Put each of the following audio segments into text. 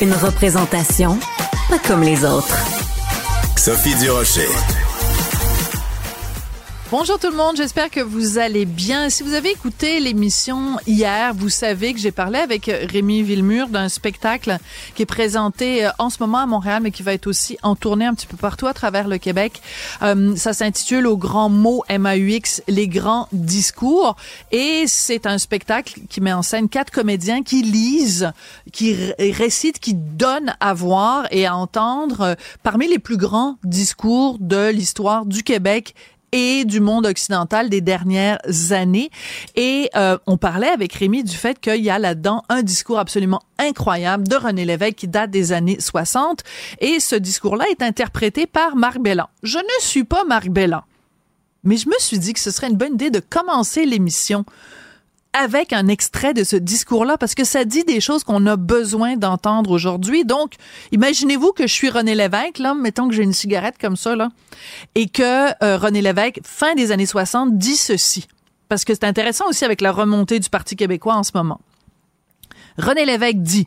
Une représentation pas comme les autres. Sophie Durocher. Bonjour tout le monde, j'espère que vous allez bien. Si vous avez écouté l'émission hier, vous savez que j'ai parlé avec Rémi Villemur d'un spectacle qui est présenté euh, en ce moment à Montréal, mais qui va être aussi en tournée un petit peu partout à travers le Québec. Euh, ça s'intitule Au grand mot MAUX, les grands discours. Et c'est un spectacle qui met en scène quatre comédiens qui lisent, qui récitent, qui donnent à voir et à entendre euh, parmi les plus grands discours de l'histoire du Québec et du monde occidental des dernières années. Et euh, on parlait avec Rémi du fait qu'il y a là-dedans un discours absolument incroyable de René Lévesque qui date des années 60. Et ce discours-là est interprété par Marc Bellan. Je ne suis pas Marc Bellan. Mais je me suis dit que ce serait une bonne idée de commencer l'émission avec un extrait de ce discours-là parce que ça dit des choses qu'on a besoin d'entendre aujourd'hui. Donc, imaginez-vous que je suis René Lévesque, là, mettons que j'ai une cigarette comme ça, là, et que euh, René Lévesque, fin des années 60, dit ceci. Parce que c'est intéressant aussi avec la remontée du Parti québécois en ce moment. René Lévesque dit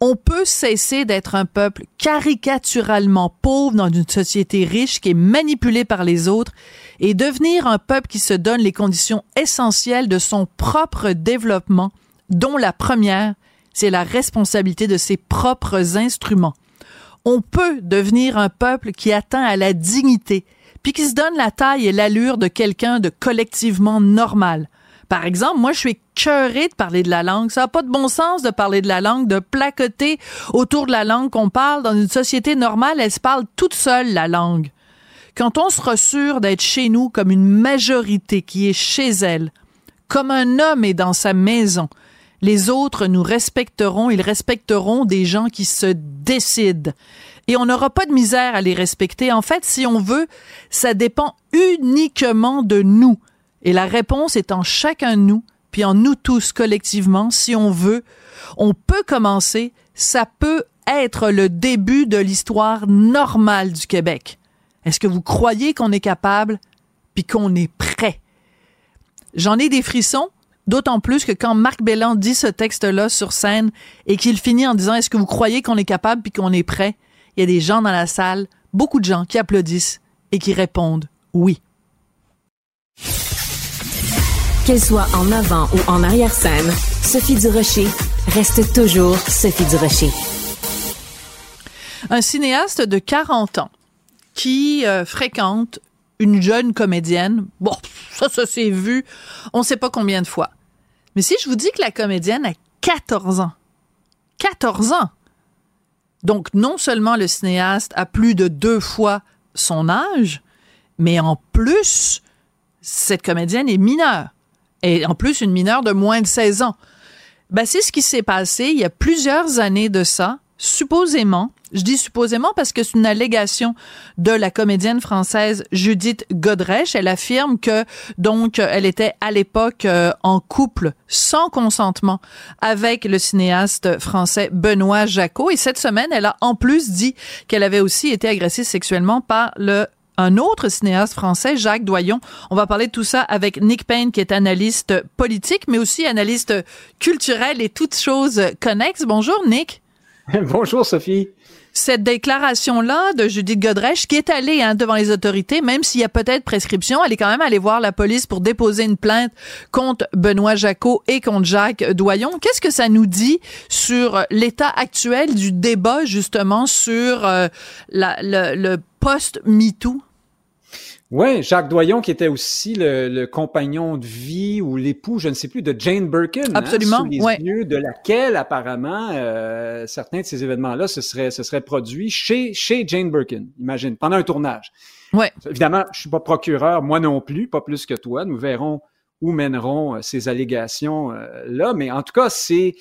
on peut cesser d'être un peuple caricaturalement pauvre dans une société riche qui est manipulée par les autres et devenir un peuple qui se donne les conditions essentielles de son propre développement, dont la première, c'est la responsabilité de ses propres instruments. On peut devenir un peuple qui atteint à la dignité, puis qui se donne la taille et l'allure de quelqu'un de collectivement normal. Par exemple, moi, je suis cœurée de parler de la langue. Ça n'a pas de bon sens de parler de la langue, de placoter autour de la langue qu'on parle. Dans une société normale, elle se parle toute seule, la langue. Quand on se rassure d'être chez nous comme une majorité qui est chez elle, comme un homme est dans sa maison, les autres nous respecteront, ils respecteront des gens qui se décident. Et on n'aura pas de misère à les respecter. En fait, si on veut, ça dépend uniquement de nous. Et la réponse est en chacun de nous, puis en nous tous collectivement, si on veut. On peut commencer, ça peut être le début de l'histoire normale du Québec. Est-ce que vous croyez qu'on est capable puis qu'on est prêt? J'en ai des frissons, d'autant plus que quand Marc Belland dit ce texte-là sur scène et qu'il finit en disant est-ce que vous croyez qu'on est capable puis qu'on est prêt? Il y a des gens dans la salle, beaucoup de gens qui applaudissent et qui répondent oui. Qu'elle soit en avant ou en arrière-scène, Sophie Durocher reste toujours Sophie Durocher. Un cinéaste de 40 ans qui euh, fréquente une jeune comédienne. Bon, ça, ça s'est vu, on sait pas combien de fois. Mais si je vous dis que la comédienne a 14 ans, 14 ans, donc non seulement le cinéaste a plus de deux fois son âge, mais en plus, cette comédienne est mineure. Et en plus, une mineure de moins de 16 ans. Ben, c'est ce qui s'est passé il y a plusieurs années de ça supposément, je dis supposément parce que c'est une allégation de la comédienne française Judith Godrèche. Elle affirme que donc elle était à l'époque euh, en couple sans consentement avec le cinéaste français Benoît Jacot et cette semaine, elle a en plus dit qu'elle avait aussi été agressée sexuellement par le un autre cinéaste français, Jacques Doyon. On va parler de tout ça avec Nick Payne, qui est analyste politique, mais aussi analyste culturel et toutes choses connexes. Bonjour, Nick. Bonjour Sophie. Cette déclaration-là de Judith Godrèche, qui est allée hein, devant les autorités, même s'il y a peut-être prescription, elle est quand même allée voir la police pour déposer une plainte contre Benoît Jacot et contre Jacques Doyon. Qu'est-ce que ça nous dit sur l'état actuel du débat justement sur euh, la, le, le post-MeToo? Oui, Jacques Doyon, qui était aussi le, compagnon de vie ou l'époux, je ne sais plus, de Jane Birkin. Hein, Absolument, hein, sous les yeux de laquelle, apparemment, euh, certains de ces événements-là se seraient, se seraient produits chez, chez Jane Birkin, imagine, pendant un tournage. Ouais. Évidemment, je suis pas procureur, moi non plus, pas plus que toi. Nous verrons où mèneront euh, ces allégations-là. Euh, mais en tout cas, c'est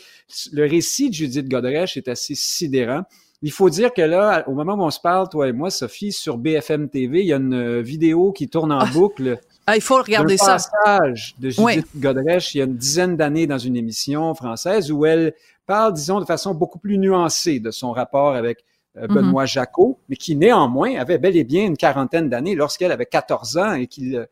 le récit de Judith Godrèche est assez sidérant. Il faut dire que là, au moment où on se parle, toi et moi, Sophie, sur BFM TV, il y a une euh, vidéo qui tourne en ah. boucle. Ah, il faut regarder ça. passage de Judith Godrèche il y a une dizaine d'années dans une émission française où elle parle, disons, de façon beaucoup plus nuancée de son rapport avec euh, mhm. Benoît Jacot, mais qui néanmoins avait bel et bien une quarantaine d'années lorsqu'elle avait 14 ans et qu'il euh,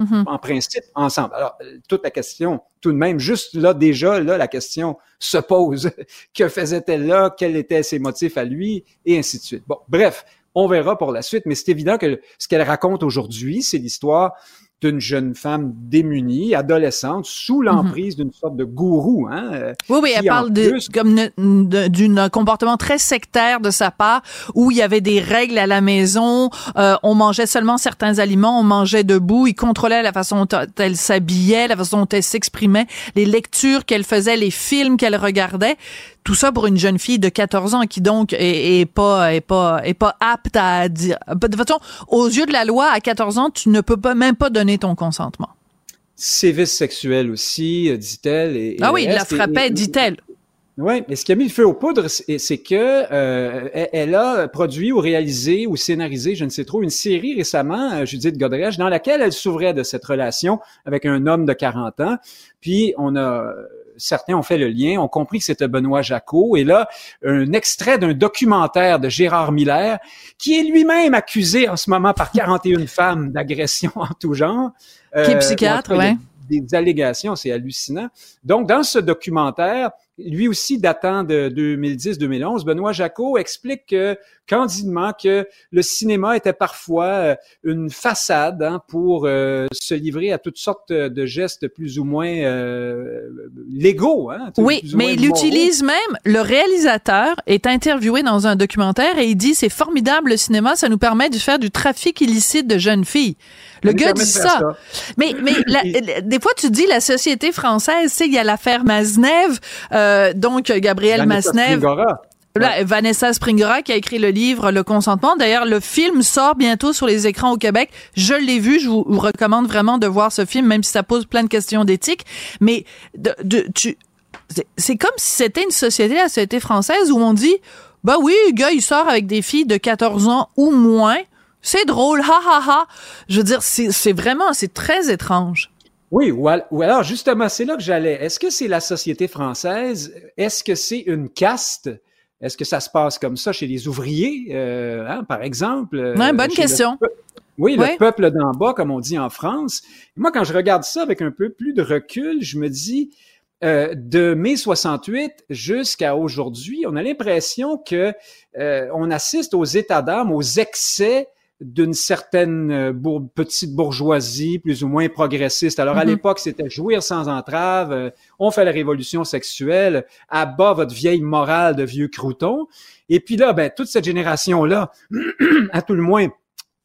Mhm. en principe, ensemble. Alors, euh, toute la question, tout de même, juste là, déjà, là, la question se pose. que faisait-elle là? Quels étaient ses motifs à lui? Et ainsi de suite. Bon, bref, on verra pour la suite, mais c'est évident que ce qu'elle raconte aujourd'hui, c'est l'histoire d'une jeune femme démunie, adolescente, sous mhm. l'emprise d'une sorte de gourou. Hein, euh, oui, oui, elle parle de, comme d'un comportement très sectaire de sa part, où il y avait des règles à la maison, euh, on mangeait seulement certains aliments, on mangeait debout, il contrôlait la façon dont elle s'habillait, la façon dont elle s'exprimait, les lectures qu'elle faisait, les films qu'elle regardait. Tout ça pour une jeune fille de 14 ans qui donc est, pas est pas est pas apte à dire. De toute façon, aux yeux de la loi, à 14 ans, tu ne peux pas même pas donner ton consentement. Sévice sexuel aussi, euh, dit-elle. ah oui, il la frappait, dit-elle. Oui, mais ce qui a mis le feu aux poudres, c'est que euh, elle a produit ou réalisé ou scénarisé, je ne sais trop, une série récemment, euh, Judith Godrèche, dans laquelle elle s'ouvrait de cette relation avec un homme de 40 ans. Puis on a certains ont fait le lien, ont compris que c'était Benoît Jacot. Et là, un extrait d'un documentaire de Gérard Miller, qui est lui-même accusé en ce moment par 41 femmes d'agression en tout genre. qui est psychiatre, euh, Des allégations, c'est hallucinant. Donc, dans ce documentaire, lui aussi datant de 2010-2011, Benoît Jacot explique que, candidement que le cinéma était parfois euh, une façade hein, pour euh, se livrer à toutes sortes de gestes plus ou moins euh, légaux. Hein, oui, mais il utilise même, le réalisateur est interviewé dans un documentaire et il dit c'est formidable le cinéma, ça nous permet de faire du trafic illicite de jeunes filles. Le gars dit ça. Mais, mais des fois, tu dis la société française, tu sais, il y a l'affaire Maznev, euh, donc Gabriel Maznev. Vanessa Springora qui a écrit le livre Le consentement. D'ailleurs, le film sort bientôt sur les écrans au Québec. Je l'ai vu. Je vous, recommande vraiment de voir ce film, même si ça pose plein de questions d'éthique. Mais de, de, tu, c'est comme si c'était une société, la société française, où on dit, bah oui, le gars, il sort avec des filles de 14 ans ou moins. C'est drôle, ha ha ha. Je veux dire, c'est vraiment, c'est très étrange. Oui, ou, alors justement, c'est là que j'allais. Est-ce que c'est la société française? Est-ce que c'est une caste? Est-ce que ça se passe comme ça chez les ouvriers, euh, hein, par exemple? Ouais, bonne question. oui, le peuple d'en bas, comme on dit en France. moi, quand je regarde ça avec un peu plus de recul, je me dis, euh, de mai 68 jusqu'à aujourd'hui, on a l'impression que euh, on assiste aux états d'âme, aux excès d'une certaine euh, petite bourgeoisie plus ou moins progressiste. Alors à mhm. l'époque, c'était jouir sans entrave, euh, on fait la révolution sexuelle, à bas votre vieille morale de vieux croutons. Et puis là, ben, toute cette génération-là, à tout le moins,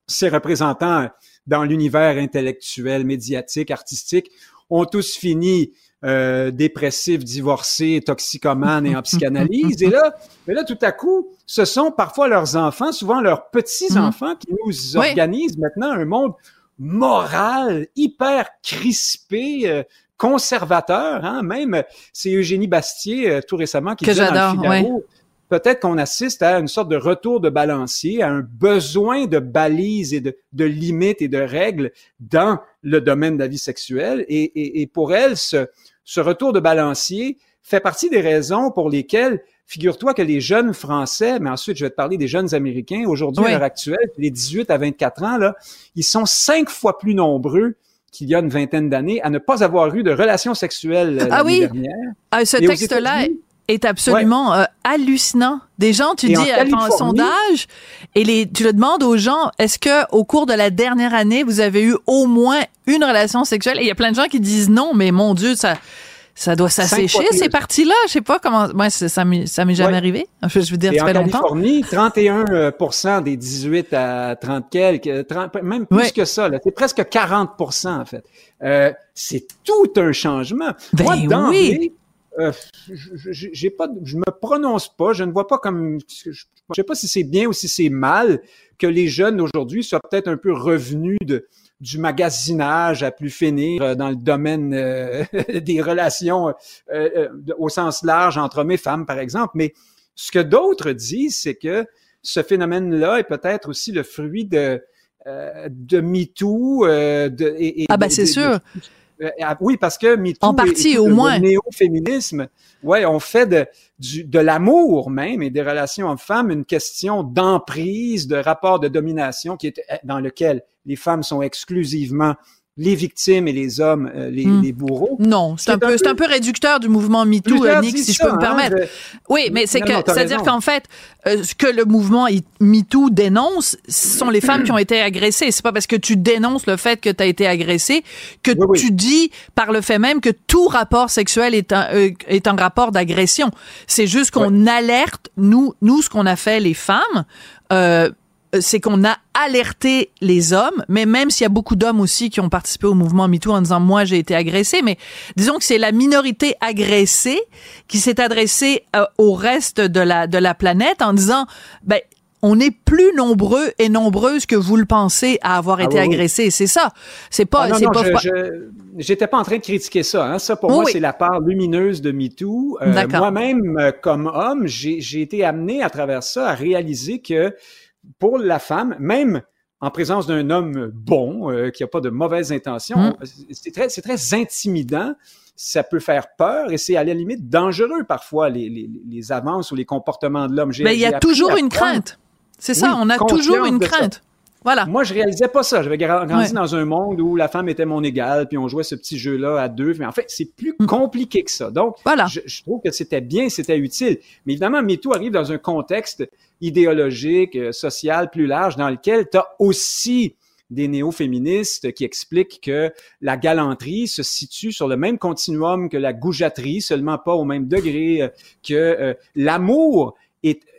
ses représentants dans l'univers intellectuel, médiatique, artistique, ont tous fini euh, dépressifs, divorcés, toxicomanes et en psychanalyse. Et là, mais là, tout à coup, ce sont parfois leurs enfants, souvent leurs petits-enfants, mhm. qui nous organisent maintenant un monde moral, hyper crispé, euh, conservateur. Hein? Même, c'est Eugénie Bastier, euh, tout récemment, qui que disait dans le peut-être qu'on assiste à une sorte de retour de balancier, à un besoin de balises et de, de limites et de règles dans le domaine de la vie sexuelle. Et, et, et pour elle, ce, ce retour de balancier fait partie des raisons pour lesquelles Figure-toi que les jeunes Français, mais ensuite je vais te parler des jeunes Américains, aujourd'hui à l'heure actuelle, les 18 à 24 ans, là, ils sont cinq fois plus nombreux qu'il y a une vingtaine d'années à ne pas avoir eu de relations sexuelles euh, ah oui. dernière. Ah, ce texte-là est absolument euh, hallucinant. Des gens, tu dis, en un sondage, et les, tu le demandes aux gens, est-ce que au cours de la dernière année, vous avez eu au moins une relation sexuelle? Et il y a plein de gens qui disent non, mais mon Dieu, ça, ça doit s'assécher ces parties-là. Je sais pas comment. Moi, ça m'est ça m'est jamais arrivé. Je veux dire, ça fait longtemps. En Californie, 31 des 18 à 30 quelques, 30, même plus que ça. C'est presque 40 en fait. Euh, c'est tout un changement. Ben Moi, oui. Euh, j'ai pas, je me prononce pas, je ne vois pas comme, je, sais pas si c'est bien ou si c'est mal que les jeunes aujourd'hui soient peut-être un peu revenus de, du magasinage à plus finir euh, dans le domaine euh, des relations au sens large entre hommes et femmes, par exemple. Mais Ce que d'autres disent, c'est que ce phénomène-là est peut-être aussi le fruit de euh, de MeToo. Euh, de, et, ah ben c'est sûr. Euh, oui, parce que MeToo en partie au moins. Néo-féminisme, ouais, on fait de du, de l'amour même et des relations hommes-femmes une question d'emprise, de rapport de domination qui est dans lequel les femmes sont exclusivement les victimes et les hommes, euh, les, hmm. les, bourreaux. Non, c'est un, peu, un peu réducteur du mouvement MeToo, euh, Nick, si je peux me hein, permettre. oui, mais c'est que, c'est-à-dire qu'en fait, euh, ce que le mouvement MeToo dénonce, ce sont les femmes qui ont été agressées. C'est pas parce que tu dénonces le fait que tu as été agressé que tu dis par le fait même que tout rapport sexuel est un, est un rapport d'agression. C'est juste qu'on alerte, nous, nous, ce qu'on a fait les femmes, euh, euh, c'est qu'on a alerté les hommes, mais même s'il y a beaucoup d'hommes aussi qui ont participé au mouvement MeToo en disant moi j'ai été agressé, mais disons que c'est la minorité agressée qui s'est adressée euh, au reste de la de la planète en disant ben on est plus nombreux et nombreuses que vous le pensez à avoir ah été agressés. C'est ça. C'est pas. Ah, non, non, je, j'étais pas en train de critiquer ça. Hein. Ça pour moi c'est la part lumineuse de MeToo. Euh, moi-même comme homme, j'ai été amené à travers ça à réaliser que pour la femme, même en présence d'un homme bon, euh, qui n'a pas de mauvaises intentions, hmm. c'est très, très intimidant. Ça peut faire peur et c'est à la limite dangereux parfois les, les, les avances ou les comportements de l'homme. Mais il y a toujours une crainte. C'est ça, on a toujours une crainte. Voilà. Moi, je réalisais pas ça. J'avais grandi dans un monde où la femme était mon égale, puis on jouait ce petit jeu-là à deux. Mais en fait, c'est plus hmm. compliqué que ça. Donc, voilà. je, je trouve que c'était bien, c'était utile. Mais évidemment, MeToo arrive dans un contexte idéologique, euh, social plus large, dans lequel tu as aussi des néo-féministes qui expliquent que la galanterie se situe sur le même continuum que la goujaterie, seulement pas au même degré, euh, que euh, l'amour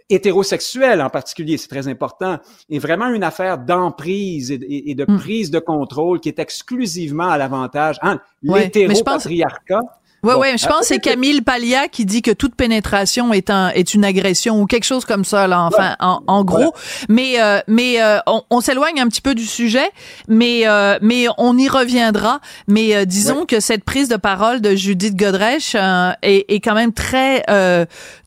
est hétérosexuel en particulier, c'est très important, est vraiment une affaire d'emprise et, de hmm. prise de contrôle qui est exclusivement à l'avantage. Hein, L'hétéropatriarcat oui, oui, je pense que c'est Camille Paglia qui dit que toute pénétration est un est une agression ou quelque chose comme ça là enfin en, en, gros. Mais euh, mais euh, on, on s'éloigne un petit peu du sujet, mais euh, mais on y reviendra. Mais disons que cette prise de parole de Judith Godrèche est, est quand même très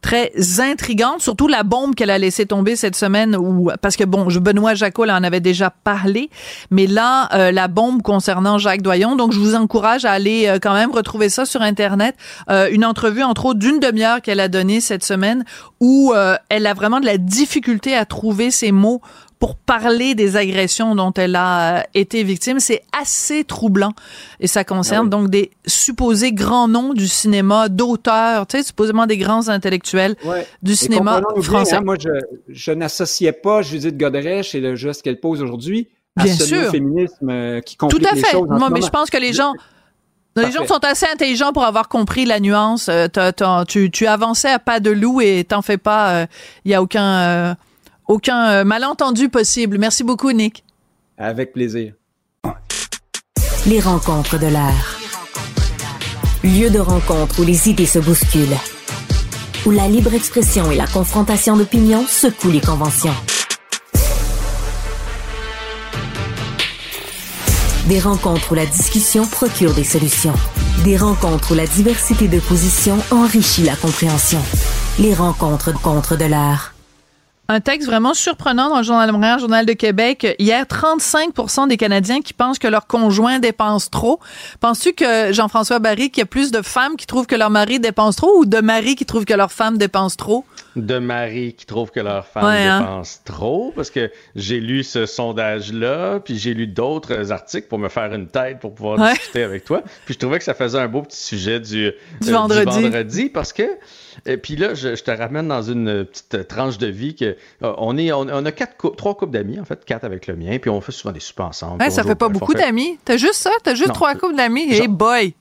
très intrigante, surtout la bombe qu'elle a laissé tomber cette semaine où parce que bon, Benoît Jacot en avait déjà parlé, mais là la bombe concernant Jacques Doyon. Donc je vous encourage à aller quand même retrouver ça sur internet Internet, euh, une entrevue entre autres d'une demi-heure qu'elle a donnée cette semaine où euh, elle a vraiment de la difficulté à trouver ses mots pour parler des agressions dont elle a euh, été victime. C'est assez troublant. Et ça concerne ah donc des supposés grands noms du cinéma, d'auteurs, tu sais, supposément des grands intellectuels du cinéma français. Hein, moi, je, je n'associais pas Judith Godrèche et le geste qu'elle pose aujourd'hui à ce féminisme qui complique Tout à fait. Moi, mais je pense que les gens... Les gens sont assez intelligents pour avoir compris la nuance. Euh, tu, tu avançais à pas de loup et t'en fais pas. Il euh, y a aucun, euh, aucun malentendu possible. Merci beaucoup, Nick. Avec plaisir. Les rencontres de l'art. Lieu de rencontre où les idées se bousculent. Où la libre expression et la confrontation d'opinions secouent les conventions. Des rencontres où la discussion procure des solutions. Des rencontres où la diversité de positions enrichit la compréhension. Les rencontres contre de l'art. Un texte vraiment surprenant dans le Journal de Montréal, Journal de Québec. Hier, 35 des Canadiens qui pensent que leur conjoint dépense trop. Penses-tu que, Jean-François Barry, qu'il y a plus de femmes qui trouvent que leur mari dépense trop ou de maris qui trouvent que leur femme dépense trop? De maris qui trouvent que leur femme hein? dépense trop, parce que j'ai lu ce sondage-là, puis j'ai lu d'autres articles pour me faire une tête pour pouvoir discuter avec toi. Puis je trouvais que ça faisait un beau petit sujet du, du, euh, vendredi. du vendredi, parce que et puis là, je, te ramène dans une petite tranche de vie que on est, on, a quatre trois couples d'amis en fait, quatre avec le mien, puis on fait souvent des soupers ensemble. Ouais, ça fait pas beaucoup d'amis. T'as juste ça, t'as juste trois couples d'amis? Hey boy.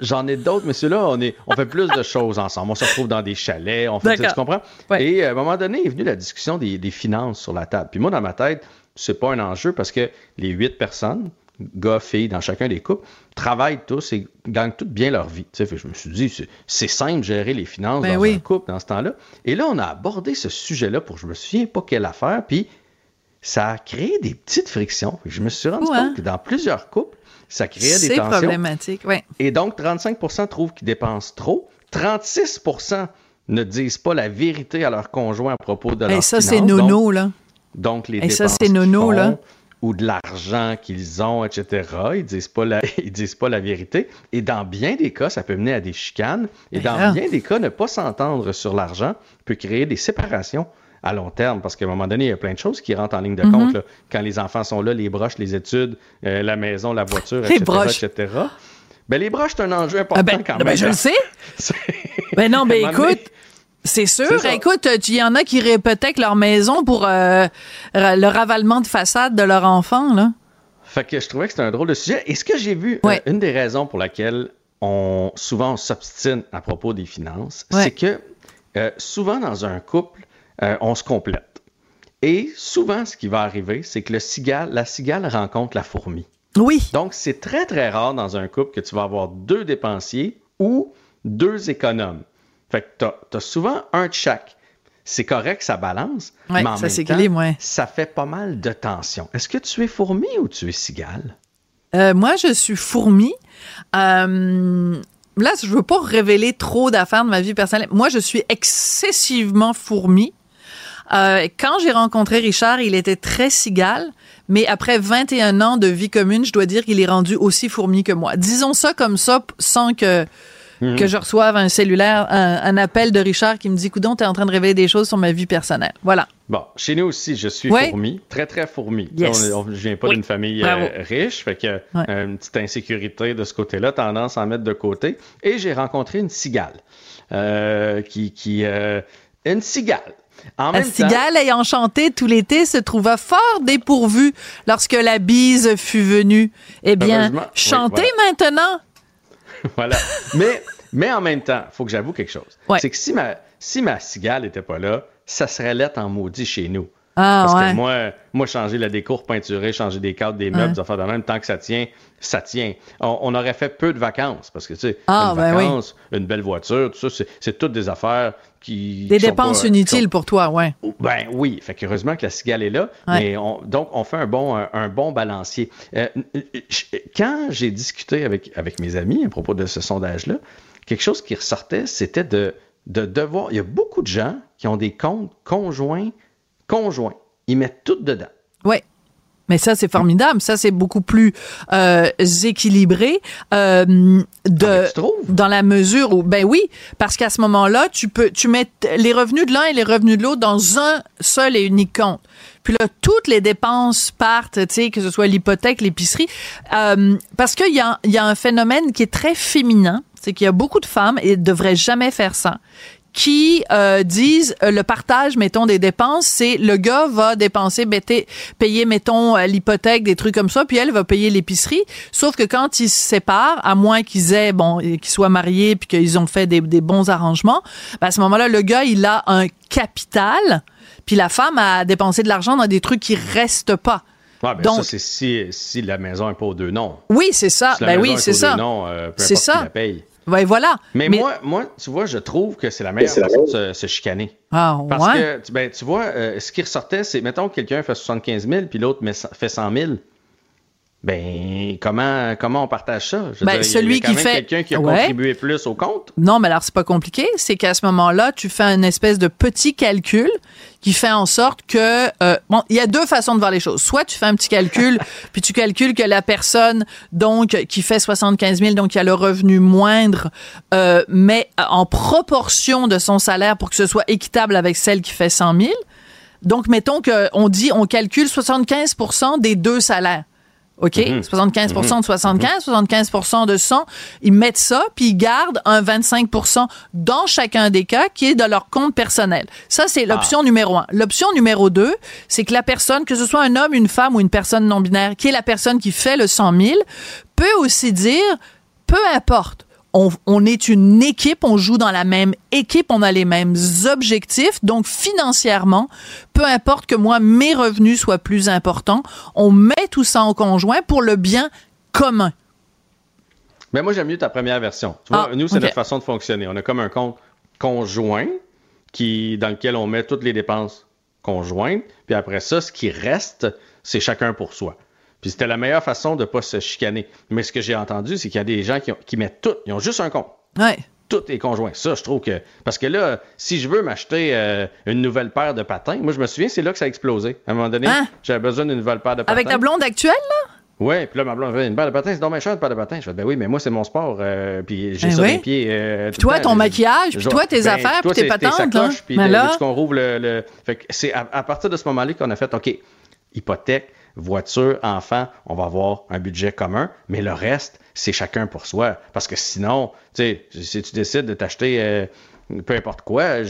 J'en ai d'autres, mais ceux-là, on, est, on fait plus de choses ensemble. On se retrouve dans des chalets, on fait, tu comprends? Et euh, à un moment donné, est venue la discussion des, des finances sur la table. Puis moi, dans ma tête, c'est pas un enjeu parce que les huit personnes, gars, filles, dans chacun des couples, travaillent tous et gagnent toutes bien leur vie. Je me suis dit, c'est simple de gérer les finances ben dans un couple dans ce temps-là. Et là, on a abordé ce sujet-là pour je me souviens pas quelle affaire, puis ça a créé des petites frictions. Je me suis rendu compte que dans plusieurs couples, ça créait des tensions. C'est problématique, oui. Et donc, 35% trouvent qu'ils dépensent trop. 36% ne disent pas la vérité à leur conjoint à propos de leur Et ça, c'est nono, là. Donc, les Et ça, c'est nono, là ou de l'argent qu'ils ont, etc. Ils disent pas la, ils disent pas la vérité. Et dans bien des cas, ça peut mener à des chicanes. Et dans bien des cas, ne pas s'entendre sur l'argent peut créer des séparations à long terme, parce qu'à un moment donné, il y a plein de choses qui rentrent en ligne de compte. Mhm. Quand les enfants sont là, les broches, les études, euh, la maison, la voiture, les etc., broches. etc. Ben, les broches, c'est un enjeu important ah ben, quand ben, même. je le sais. ben non, ben écoute, c'est sûr. Écoute, il y en a qui répétaient leur maison pour euh, le ravalement de façade de leur enfant, là. Fait que je trouvais que c'était un drôle de sujet. Et ce que j'ai vu, euh, une des raisons pour laquelle on souvent s'obstine à propos des finances, c'est que euh, souvent dans un couple, on se complète. Et souvent, ce qui va arriver, c'est que le cigale, la cigale rencontre la fourmi. Oui. Donc, c'est très, très rare dans un couple que tu vas avoir deux dépensiers ou deux économes. Fait que tu as, souvent un de chaque. C'est correct, ça balance, mais en ça même temps, ça fait pas mal de tension. Est-ce que tu es fourmi ou tu es cigale? Euh, moi, je suis fourmi. Euh, là, je veux pas révéler trop d'affaires de ma vie personnelle. Moi, je suis excessivement fourmi. Euh, quand j'ai rencontré Richard, il était très cigale, mais après 21 ans de vie commune, je dois dire qu'il est rendu aussi fourmi que moi. Disons ça comme ça, sans que Mhm. que je reçoive un cellulaire, un, appel de Richard qui me dit Coudon, t'es en train de révéler des choses sur ma vie personnelle. Voilà. Bon, chez nous aussi, je suis fourmi, très très fourmi. Yes. On, je viens pas d'une famille euh, riche, fait que euh, une petite insécurité de ce côté-là, tendance à en mettre de côté. Et j'ai rencontré une cigale, euh, qui, qui une cigale. En la cigale ayant chanté tout l'été se trouva fort dépourvue lorsque la bise fut venue. Eh bien, chantez maintenant. voilà. Mais, mais en même temps, il faut que j'avoue quelque chose. C'est que si ma, si ma cigale n'était pas là, ça serait lettre en maudit chez nous. Ah, Parce que moi, moi, changer la décour, peinturer, changer des cadres, des meubles, ouais. de même, tant que ça tient, ça tient. On, aurait fait peu de vacances parce que, tu sais, ah, une ben vacance, une belle voiture, tout ça, c'est toutes des affaires qui. Des dépenses inutiles pour toi, ouais. Ben oui. Fait qu'heureusement que la cigale est là. Mais on, donc, on fait un bon, un, bon balancier. Euh, quand j'ai discuté avec, avec mes amis à propos de ce sondage-là, quelque chose qui ressortait, c'était de, de devoir. Il y a beaucoup de gens qui ont des comptes conjoints conjoints. Ils mettent tout dedans. Oui. Mais ça, c'est formidable. Ça, c'est beaucoup plus euh, équilibré euh, de ah, dans la mesure où, ben oui, parce qu'à ce moment-là, tu peux, tu mets les revenus de l'un et les revenus de l'autre dans un seul et unique compte. Puis là, toutes les dépenses partent, tu sais, que ce soit l'hypothèque, l'épicerie, euh, parce qu'il y a, y a un phénomène qui est très féminin, c'est qu'il y a beaucoup de femmes et ne devraient jamais faire ça qui euh, disent euh, le partage, mettons, des dépenses, c'est le gars va dépenser, payer, mettons, euh, l'hypothèque, des trucs comme ça, puis elle va payer l'épicerie. Sauf que quand ils se séparent, à moins qu'ils aient, bon, qu'ils soient mariés, puis qu'ils ont fait des, bons arrangements, ben à ce moment-là, le gars, il a un capital, puis la femme a dépensé de l'argent dans des trucs qui restent pas. Ben Donc, c'est si, si, la maison n'est pas aux deux noms. Oui, c'est ça. ben oui, c'est ça. c'est ça. la paye. Ouais, voilà. Mais, Moi, moi, tu vois, je trouve que c'est la meilleure façon de se, chicaner. Ah, Parce que, ben, tu vois, euh, ce qui ressortait, c'est, mettons, que quelqu'un fait 75 000, puis l'autre fait 100 000. Ben, comment, comment on partage ça? Je ben, celui qui fait. quelqu'un qui a contribué plus au compte. Non, mais alors, c'est pas compliqué. C'est qu'à ce moment-là, tu fais une espèce de petit calcul qui fait en sorte que euh, bon, il y a deux façons de voir les choses. Soit tu fais un petit calcul, puis tu calcules que la personne donc qui fait 75 000, donc qui a le revenu moindre, euh, mais en proportion de son salaire pour que ce soit équitable avec celle qui fait 100 000. Donc mettons qu'on dit on calcule 75% des deux salaires. OK? 75 mhm. de 75, 75 mhm. de 100. Ils mettent ça, puis ils gardent un 25% dans chacun des cas qui est de leur compte personnel. Ça, c'est l'option ah. numéro un. L'option numéro deux, c'est que la personne, que ce soit un homme, une femme ou une personne non-binaire, qui est la personne qui fait le 100 000, peut aussi dire, peu importe, on, est une équipe, on joue dans la même équipe, on a les mêmes objectifs. Donc, financièrement, peu importe que moi, mes revenus soient plus importants, on met tout ça en conjoint pour le bien commun. Mais moi, j'aime mieux ta première version. Ah, nous, c'est notre façon de fonctionner. On a comme un compte conjoint qui, dans lequel on met toutes les dépenses conjointes. Puis après ça, ce qui reste, c'est chacun pour soi. Puis c'était la meilleure façon de ne pas se chicaner. Mais ce que j'ai entendu, c'est qu'il y a des gens qui, mettent tout, ils ont juste un compte. Ouais. tous les conjoints. Ça, je trouve que. Parce que là, si je veux m'acheter euh, une nouvelle paire de patins, moi, je me souviens, c'est là que ça a explosé. À un moment donné, hein? j'avais besoin d'une nouvelle paire de patins. Avec ta blonde actuelle, là? Oui, puis là, ma blonde, une paire de patins, c'est dommage une paire de patins. Je fais, ben oui, mais moi, c'est mon sport, euh, puis j'ai ben ça oui. pieds. Euh, toi, ton maquillage, puis toi, tes ben, affaires, puis tes patentes. Tes sacoches, puis là... qu'on rouvre le. le... Fait que c'est à, à, partir de ce moment-là qu'on a fait, OK, hypothèque, voiture, enfant, on va avoir un budget commun, mais le reste, c'est chacun pour soi. Parce que sinon, tu sais, si tu décides de t'acheter euh, peu importe quoi,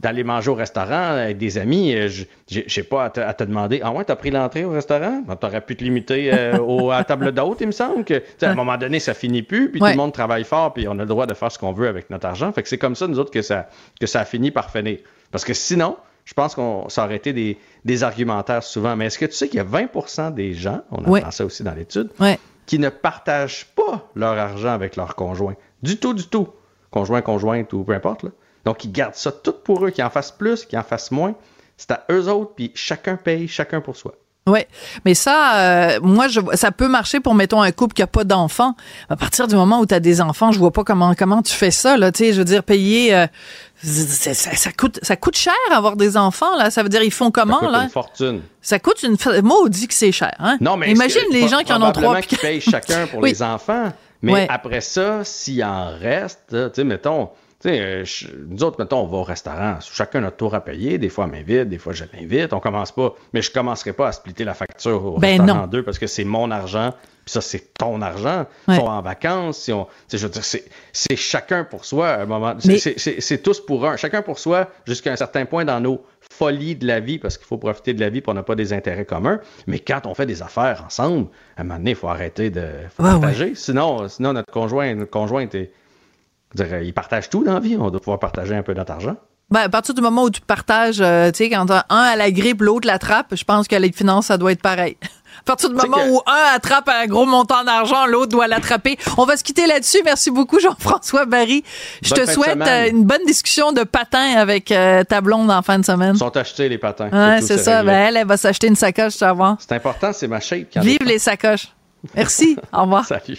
d'aller manger au restaurant avec des amis, euh, j'ai pas à te, demander Ah ouais, t'as pris l'entrée au restaurant? Ben, T'aurais pu te limiter euh, au, à la table d'hôte, il me semble que à un moment donné, ça finit plus, puis tout le monde travaille fort, puis on a le droit de faire ce qu'on veut avec notre argent. Fait que c'est comme ça, nous autres, que ça, que ça a fini par finir. Parce que sinon, je pense qu'on ça aurait été des, des argumentaires souvent. Mais est-ce que tu sais qu'il y a 20% des gens, on apprend ça aussi dans l'étude, qui ne partagent pas leur argent avec leur conjoint? Du tout, du tout. Conjoint, conjointe ou peu importe. Donc, ils gardent ça tout pour eux, qu'ils en fassent plus, qu'ils en fassent moins. C'est à eux autres, puis chacun paye, chacun pour soi. Oui, mais ça, euh, moi, je, ça peut marcher pour, mettons, un couple qui a pas d'enfants. À partir du moment où tu as des enfants, je vois pas comment comment tu fais ça, là. Tu sais, je veux dire, payer, euh, ça, coûte ça coûte cher avoir des enfants, là. Ça veut dire, ils font comment, ça coûte là? une fortune. Ça coûte une maudit que c'est cher, hein? Non, mais imagine les gens qui en ont trois. qui payent chacun pour les enfants. Mais après ça, s'il en reste, tu sais, mettons sais, euh, nous autres, mettons, on va au restaurant. Chacun notre tour à payer. Des fois, elle m'invite, des fois, je l'invite. On commence pas. Mais je commencerai pas à splitter la facture au ben restaurant en deux parce que c'est mon argent. Puis ça, c'est ton argent. Ils sont en vacances. Si on, je veux dire, c'est chacun pour soi à un moment. C'est tous pour un. Chacun pour soi jusqu'à un certain point dans nos folies de la vie parce qu'il faut profiter de la vie pour n'a pas des intérêts communs. Mais quand on fait des affaires ensemble, à un moment donné, il faut arrêter de partager. Sinon, sinon, notre conjoint, notre conjointe est ils partagent tout dans la vie. On doit pouvoir partager un peu notre argent. Ben, à partir du moment où tu partages, euh, tu sais, quand un a la grippe, l'autre l'attrape, je pense que les finances, ça doit être pareil. À partir du moment où un attrape un gros montant d'argent, l'autre doit l'attraper. On va se quitter là-dessus. Merci beaucoup, Jean-François Barry. Je te souhaite euh, une bonne discussion de patins avec euh, ta blonde en fin de semaine. Ils sont achetés, les patins. Ouais, c'est ça. Ben, elle, elle va s'acheter une sacoche, tu vas C'est important, c'est ma shape. Vive les sacoches. Merci. Au revoir. Salut.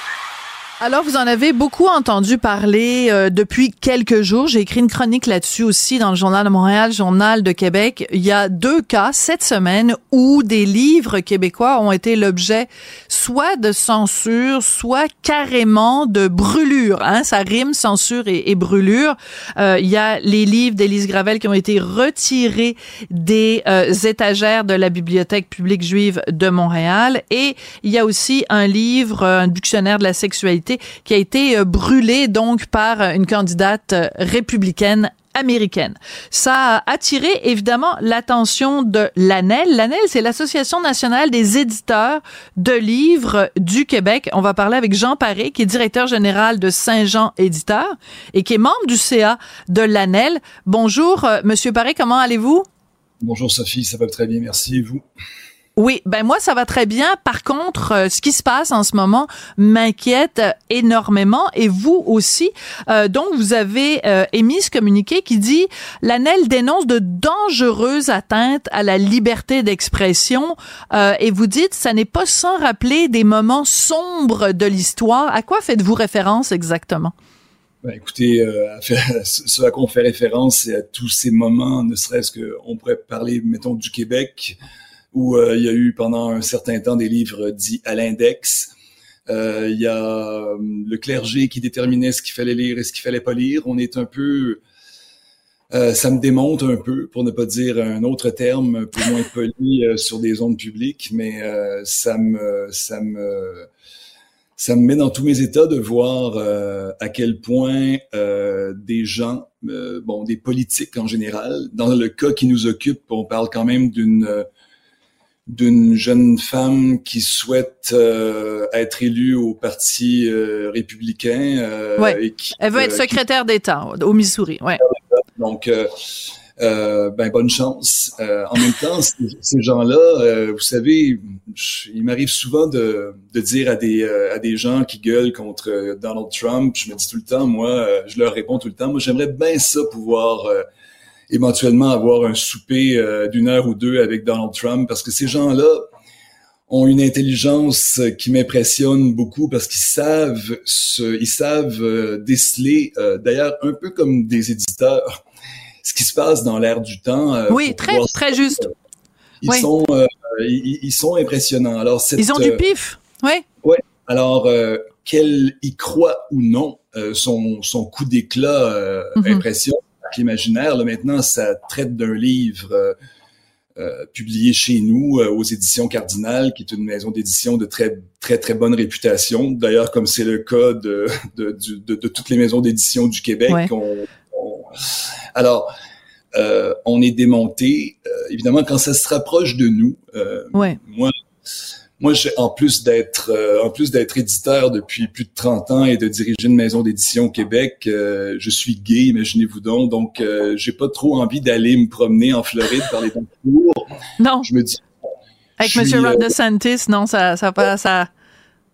Alors, vous en avez beaucoup entendu parler euh, depuis quelques jours. J'ai écrit une chronique là-dessus aussi dans le Journal de Montréal, Journal de Québec. Il y a deux cas cette semaine où des livres québécois ont été l'objet soit de censure, soit carrément de brûlure. Hein? Ça rime censure et, brûlure. Euh, il y a les livres d'Élise Gravel qui ont été retirés des euh, étagères de la Bibliothèque publique juive de Montréal. Et il y a aussi un livre, un dictionnaire de la sexualité qui a été euh, brûlé donc par une candidate euh, républicaine américaine. Ça a attiré évidemment l'attention de l'ANEL. L'ANEL, c'est l'Association nationale des éditeurs de livres du Québec. On va parler avec Jean Paré, qui est directeur général de Saint-Jean Éditeur et qui est membre du CA de l'ANEL. Bonjour, euh, Monsieur Paré, comment allez-vous? Bonjour Sophie, ça va très bien, merci. Et vous? Oui, ben moi ça va très bien. Par contre, euh, ce qui se passe en ce moment m'inquiète énormément et vous aussi. Euh, donc vous avez euh, émis ce communiqué qui dit l'ANEL dénonce de dangereuses atteintes à la liberté d'expression et vous dites ça n'est pas sans rappeler des moments sombres de l'histoire. À quoi faites-vous référence exactement? Ben, écoutez, ce à quoi on fait référence, c'est à tous ces moments, ne serait-ce qu'on pourrait parler, mettons, du Québec, où euh, il y a eu pendant un certain temps des livres dits à l'index. Euh, il y a euh, le clergé qui déterminait ce qu'il fallait lire et ce qu'il fallait pas lire. On est un peu ça me démonte un peu, pour ne pas dire un autre terme, peu moins poli sur des ondes publiques, mais ça me, ça me, ça me met dans tous mes états de voir à quel point des gens, bon, des politiques en général, dans le cas qui nous occupe, on parle quand même d'une d'une jeune femme qui souhaite euh, être élue au Parti euh, républicain. Euh, ouais. Elle veut être secrétaire d'État au Missouri. Ouais. Donc, ben, bonne chance. en même temps, ces, gens-là, vous savez, il m'arrive souvent de, de dire à des, à des gens qui gueulent contre Donald Trump, je me dis tout le temps, moi, je leur réponds tout le temps, moi, j'aimerais bien ça pouvoir éventuellement avoir un souper euh, d'une heure ou deux avec Donald Trump, parce que ces gens-là ont une intelligence qui m'impressionne beaucoup parce qu'ils savent ce, ils savent euh, déceler, euh, d'ailleurs un peu comme des éditeurs, ce qui se passe dans l'air du temps. oui, très très juste. Ils sont ils, sont impressionnants. Alors ils ont du pif, oui. Ouais. Alors qu'elle y croit ou non, son son coup d'éclat mm impressionne l'imaginaire. Là, maintenant, ça traite d'un livre euh, euh, publié chez nous euh, aux éditions Cardinal, qui est une maison d'édition de très très très bonne réputation. D'ailleurs, comme c'est le cas de, de, de, de, toutes les maisons d'édition du Québec. Alors, on est démonté. évidemment, quand ça se rapproche de nous, ouais. moi, moi, en plus d'être euh, en plus d'être éditeur depuis plus de 30 ans et de diriger une maison d'édition au Québec, euh, je suis gay, imaginez-vous donc. Donc, euh, j'ai pas trop envie d'aller me promener en Floride par les cours. Non. Je me dis. Avec M. Ron DeSantis, non, ça, ça, ça, ça,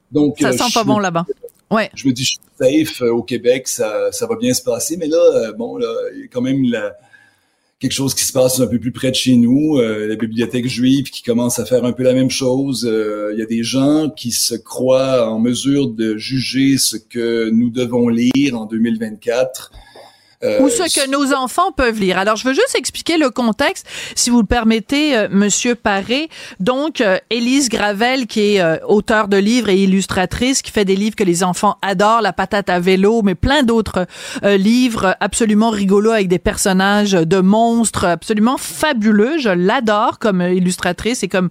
donc, ça sent pas bon là-bas. Ouais. Je me dis, je suis safe au Québec, ça, ça va bien se passer. Mais là, bon, là, quand même la quelque chose qui se passe un peu plus près de chez nous, euh, la bibliothèque juive qui commence à faire un peu la même chose. Euh, il y a des gens qui se croient en mesure de juger ce que nous devons lire en 2024 euh, ou ce que nos enfants peuvent lire. Alors, je veux juste expliquer le contexte, si vous le permettez, euh, Monsieur Paré. Donc, euh, Élise Gravel, qui est euh, auteure de livres et illustratrice, qui fait des livres que les enfants adorent, La patate à vélo, mais plein d'autres livres absolument rigolos avec des personnages de monstres absolument fabuleux. Je l'adore comme illustratrice et comme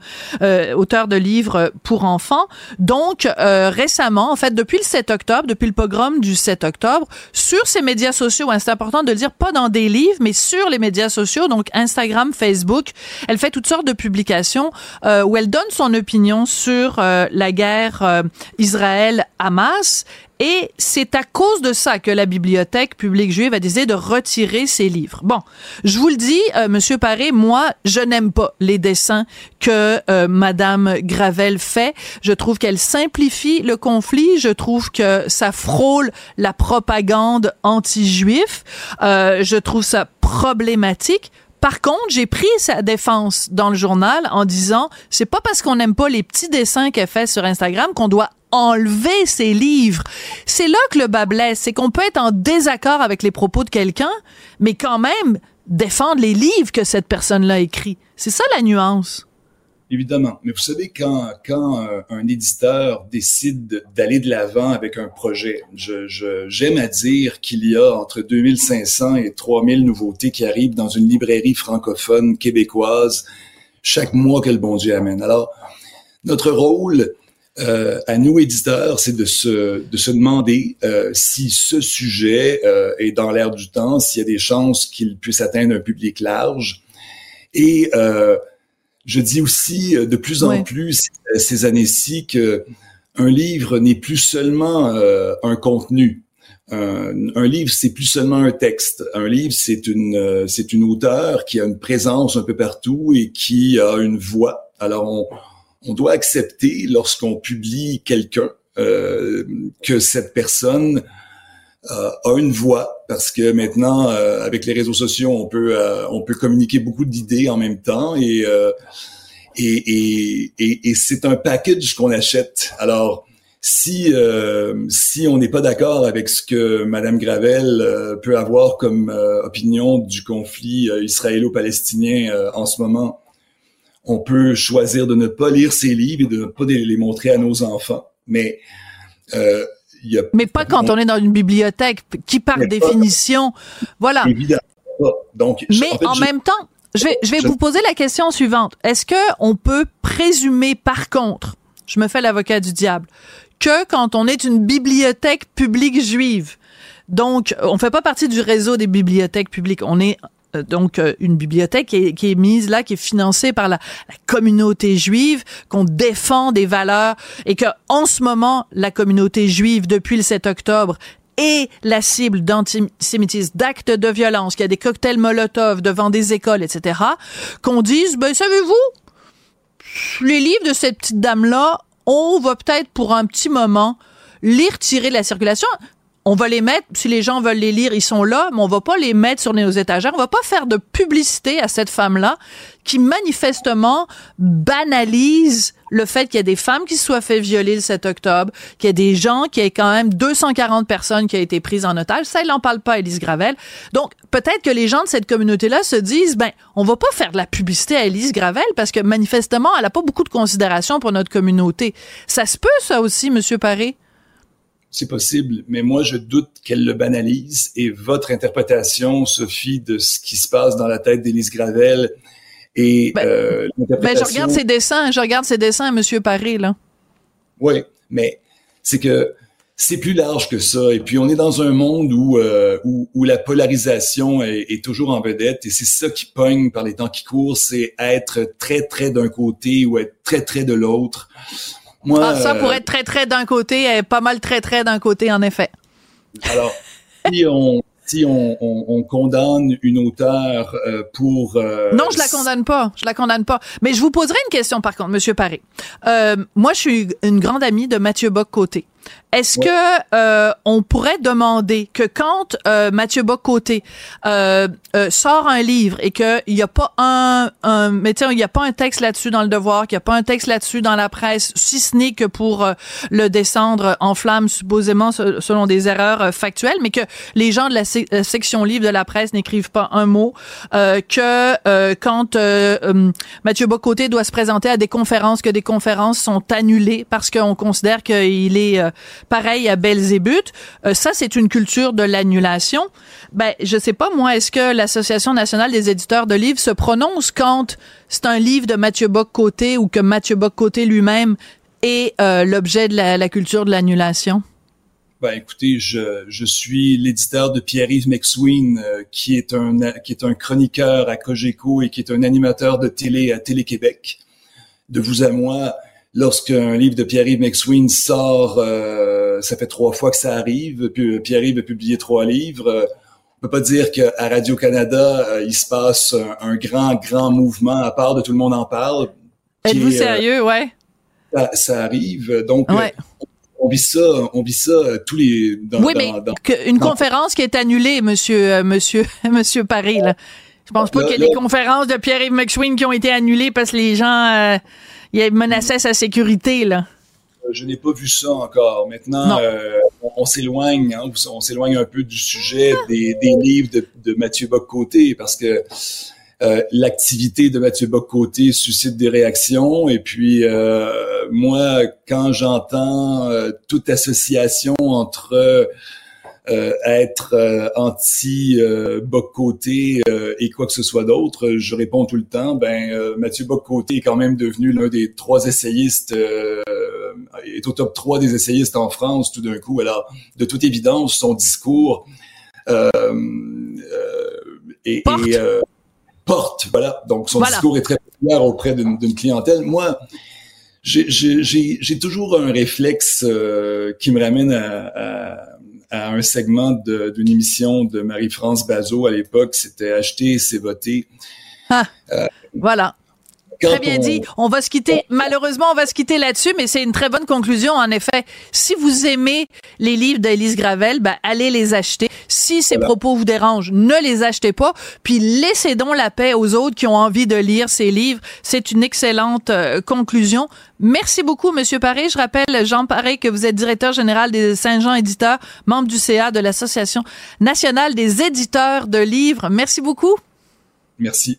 auteur de livres pour enfants. Donc, récemment, en fait, depuis le 7 octobre, depuis le pogrom du 7 octobre, sur ses médias sociaux, Instagram, important de le dire, pas dans des livres, mais sur les médias sociaux, donc Instagram, Facebook. Elle fait toutes sortes de publications euh, où elle donne son opinion sur euh, la guerre euh, Israël-Hamas. Et c'est à cause de ça que la bibliothèque publique juive a décidé de retirer ses livres. Bon, je vous le dis, euh, Monsieur Paré, moi, je n'aime pas les dessins que euh, Madame Gravel fait. Je trouve qu'elle simplifie le conflit. Je trouve que ça frôle la propagande anti-juif. Euh, je trouve ça problématique. Par contre, j'ai pris sa défense dans le journal en disant c'est pas parce qu'on n'aime pas les petits dessins qu'elle fait sur Instagram qu'on doit enlever ses livres. C'est là que le bas blesse, c'est qu'on peut être en désaccord avec les propos de quelqu'un, mais quand même défendre les livres que cette personne-là écrit. C'est ça la nuance. Évidemment. Mais vous savez, quand, quand euh, un éditeur décide d'aller de l'avant avec un projet, je, j'aime à dire qu'il y a entre 2500 et 3000 nouveautés qui arrivent dans une librairie francophone québécoise chaque mois que le bon Dieu amène. Alors, notre rôle, euh, à nous éditeurs, c'est de se, de se demander euh, si ce sujet euh, est dans l'air du temps, s'il y a des chances qu'il puisse atteindre un public large. Et euh, je dis aussi euh, de plus en plus ces années-ci que un livre n'est plus seulement un contenu. Un, un livre, c'est plus seulement un texte. Un livre, c'est une, c'est une auteur qui a une présence un peu partout et qui a une voix. Alors, on, on doit accepter lorsqu'on publie quelqu'un euh, que cette personne euh, a une voix parce que maintenant euh, avec les réseaux sociaux on peut on peut communiquer beaucoup d'idées en même temps et et, et, et, c'est un package qu'on achète. Alors si si on n'est pas d'accord avec ce que Madame Gravel peut avoir comme opinion du conflit israélo-palestinien en ce moment, on peut choisir de ne pas lire ces livres et de ne pas les montrer à nos enfants. Mais euh, y a, mais pas quand on est dans une bibliothèque qui par définition, voilà. Évidemment. Donc, mais en, même temps, je vais, je vais vous poser la question suivante. Est-ce que on peut présumer par contre, je me fais l'avocat du diable, que quand on est une bibliothèque publique juive, donc on fait pas partie du réseau des bibliothèques publiques, on est donc euh, une bibliothèque qui est, mise là, qui est financée par la, communauté juive, qu'on défend des valeurs et que en ce moment la communauté juive depuis le 7 octobre est la cible d'antisémitisme, d'actes de violence, qu'il y a des cocktails Molotov devant des écoles, etc., qu'on dise, ben savez-vous, les livres de cette petite dame-là, on va peut-être pour un petit moment les retirer de la circulation on va les mettre, si les gens veulent les lire, ils sont là, mais on va pas les mettre sur nos étagères. On va pas faire de publicité à cette femme-là qui manifestement banalise le fait qu'il y a des femmes qui se soient fait violer le 7 octobre, qu'il y a des gens, qui aient quand même 240 personnes qui ont été prises en otage. Ça, il n'en parle pas, Elise Gravel. Donc, peut-être que les gens de cette communauté-là se disent, ben, on va pas faire de la publicité à Elise Gravel parce que manifestement, elle a pas beaucoup de considération pour notre communauté. Ça se peut, ça aussi, Monsieur Paré? C'est possible, mais moi, je doute qu'elle le banalise. Et votre interprétation, Sophie, de ce qui se passe dans la tête d'Élise Gravel et ben, euh, ben, je regarde ses dessins, je regarde ses dessins à Monsieur Paris, là. Oui, mais c'est que c'est plus large que ça. Et puis, on est dans un monde où, euh, où, où, la polarisation est, est, toujours en vedette. Et c'est ça qui pogne par les temps qui courent, c'est être très, très d'un côté ou être très, très de l'autre. Moi, ah, ça, pour euh, être très, très d'un côté, pas mal très, très d'un côté, en effet. Alors, si on, si on, on, on, condamne une auteure euh, pour... Euh, non, je la condamne pas. Je la condamne pas. Mais je vous poserai une question, par contre, Monsieur Paré. Euh, moi, je suis une grande amie de Mathieu Bock-Côté. Est-ce que euh, on pourrait demander que quand euh, Mathieu Bocoté euh, euh, sort un livre et qu'il n'y a pas un, un mais il n'y a pas un texte là-dessus dans le Devoir, qu'il n'y a pas un texte là-dessus dans la presse, si ce n'est que pour le descendre en flammes supposément selon des erreurs factuelles, mais que les gens de la, section livre de la presse n'écrivent pas un mot, que quand Mathieu Bocoté doit se présenter à des conférences, que des conférences sont annulées parce qu'on considère qu'il est pareil à Belzébuth. Euh, ça, c'est une culture de l'annulation. Ben, je sais pas, moi, est-ce que l'Association nationale des éditeurs de livres se prononce quand c'est un livre de Mathieu Bock-Côté ou que Mathieu Bock-Côté lui-même est euh, l'objet de la, culture de l'annulation? Ben, écoutez, je, suis l'éditeur de Pierre-Yves McSween, euh, qui est un qui est un chroniqueur à Cogeco et qui est un animateur de télé à Télé-Québec. De vous à moi, lorsqu'un livre de Pierre-Yves McSween sort, euh, ça fait trois fois que ça arrive. Puis Pierre-Yves a publié trois livres. Euh, on peut pas dire qu'à Radio-Canada, euh, il se passe un, grand, grand mouvement à part de tout le monde en parle. Êtes-vous sérieux, ouais? Ça, arrive. Donc, on vit ça, on vit ça tous les. Dans, oui, mais une conférence qui est annulée, Monsieur, Monsieur, Monsieur Paris. Là. Je pense pas qu'il y ait des conférences de Pierre-Yves McSween qui ont été annulées parce que les gens il menaçait sa sécurité, là. Euh, je n'ai pas vu ça encore. Maintenant, euh, on, s'éloigne, hein, on s'éloigne un peu du sujet des, livres de, Mathieu Bock-Côté parce que euh, l'activité de Mathieu Bock-Côté suscite des réactions. Et puis, moi, quand j'entends toute association entre être euh, anti euh, Boc-Côté et quoi que ce soit d'autre, je réponds tout le temps, ben Mathieu Boc-Côté est quand même devenu l'un des trois essayistes, est au top 3 des essayistes en France tout d'un coup. Alors, de toute évidence, son discours est, porte. porte. voilà. Donc, son discours est très populaire auprès d'une clientèle. Moi, j'ai toujours un réflexe qui me ramène à, à à un segment d'une émission de Marie-France Bazot à l'époque, c'était acheter, c'est voter. Ah, euh, voilà. Très bien dit. On va se quitter. Malheureusement, on va se quitter là-dessus, mais c'est une très bonne conclusion. En effet, si vous aimez les livres d'Élise Gravel, ben, allez les acheter. Si ces propos vous dérangent, ne les achetez pas. Puis laissez donc la paix aux autres qui ont envie de lire ces livres. C'est une excellente euh, conclusion. Merci beaucoup, Monsieur Paré. Je rappelle, Jean Paré, que vous êtes directeur général des Saint-Jean éditeurs, membre du CA de l'Association nationale des éditeurs de livres. Merci beaucoup. Merci.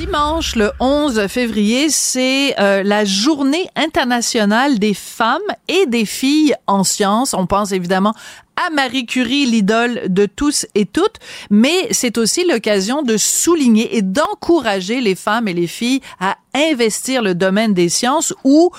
Dimanche, le 11 février, c'est euh, la journée internationale des femmes et des filles en sciences. On pense évidemment à Marie Curie, l'idole de tous et toutes, mais c'est aussi l'occasion de souligner et d'encourager les femmes et les filles à investir le domaine des sciences où